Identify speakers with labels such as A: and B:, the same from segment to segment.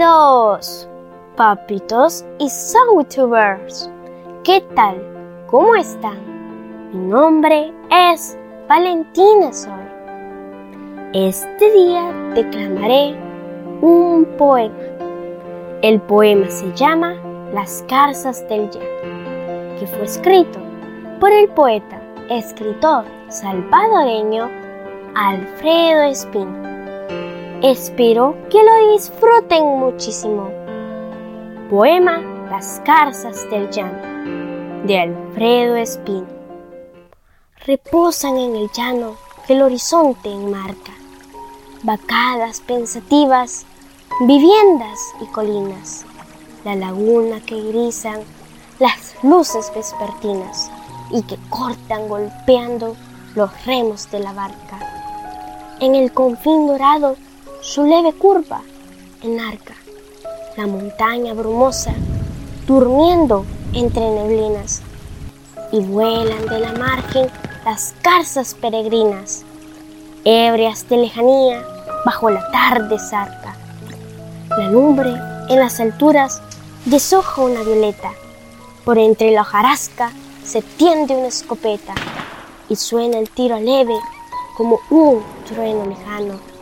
A: amiguitos, papitos y soutubers. ¿Qué tal? ¿Cómo están? Mi nombre es Valentina Sol. Este día declamaré un poema. El poema se llama Las Carzas del Llano, que fue escrito por el poeta, escritor salvadoreño Alfredo Espino. Espero que lo disfruten muchísimo. Poema Las Carzas del Llano de Alfredo Espino. Reposan en el llano que el horizonte enmarca, vacadas pensativas, viviendas y colinas, la laguna que grizan las luces vespertinas y que cortan golpeando los remos de la barca. En el confín dorado su leve curva enarca la montaña brumosa, durmiendo entre neblinas, y vuelan de la margen las carzas peregrinas, ebrias de lejanía bajo la tarde zarca. La lumbre en las alturas deshoja una violeta, por entre la hojarasca se tiende una escopeta y suena el tiro leve como un trueno lejano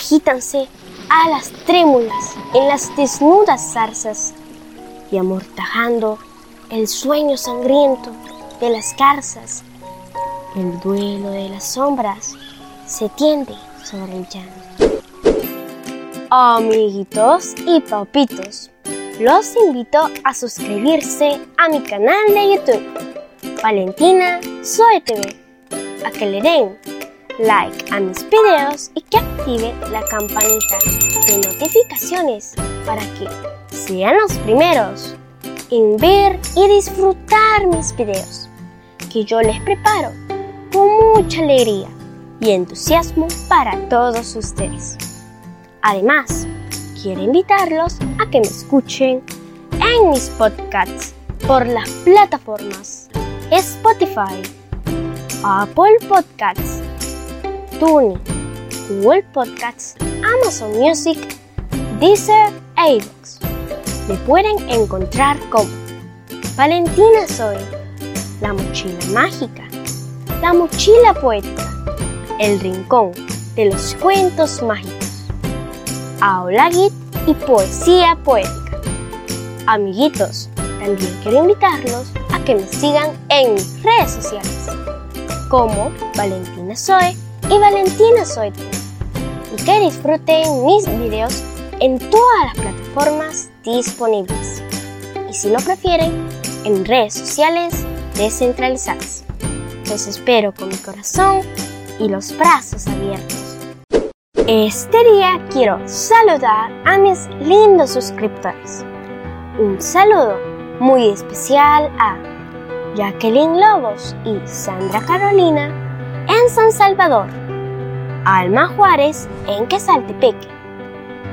A: agítanse alas trémulas en las desnudas zarzas y amortajando el sueño sangriento de las garzas, el duelo de las sombras se tiende sobre el llano. Amiguitos y papitos, los invito a suscribirse a mi canal de YouTube, Valentina Soy TV, a que le den like a mis videos y que active la campanita de notificaciones para que sean los primeros en ver y disfrutar mis videos que yo les preparo con mucha alegría y entusiasmo para todos ustedes. Además, quiero invitarlos a que me escuchen en mis podcasts por las plataformas Spotify, Apple Podcasts, TuneIn, Google Podcasts, Amazon Music, Deezer e iVoox. Me pueden encontrar como Valentina Soy, La Mochila Mágica, La Mochila Poética, El Rincón de los Cuentos Mágicos, Aula Git y Poesía Poética. Amiguitos, también quiero invitarlos a que me sigan en mis redes sociales como Valentina Soy y Valentina Soy y que disfruten mis videos en todas las plataformas disponibles y si lo prefieren en redes sociales descentralizadas. Los espero con mi corazón y los brazos abiertos. Este día quiero saludar a mis lindos suscriptores. Un saludo muy especial a Jacqueline Lobos y Sandra Carolina en San Salvador, Alma Juárez en Quesaltepeque,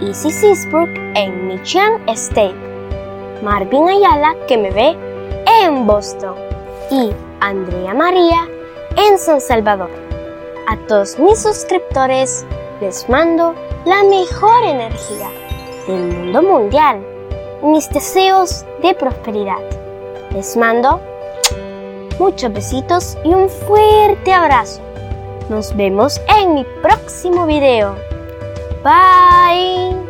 A: Izzy Seasbrook en Michigan State, Marvin Ayala que me ve en Boston y Andrea María en San Salvador. A todos mis suscriptores les mando la mejor energía del mundo mundial, mis deseos de prosperidad. Les mando muchos besitos y un fuerte abrazo. Nos vemos en mi próximo video. Bye.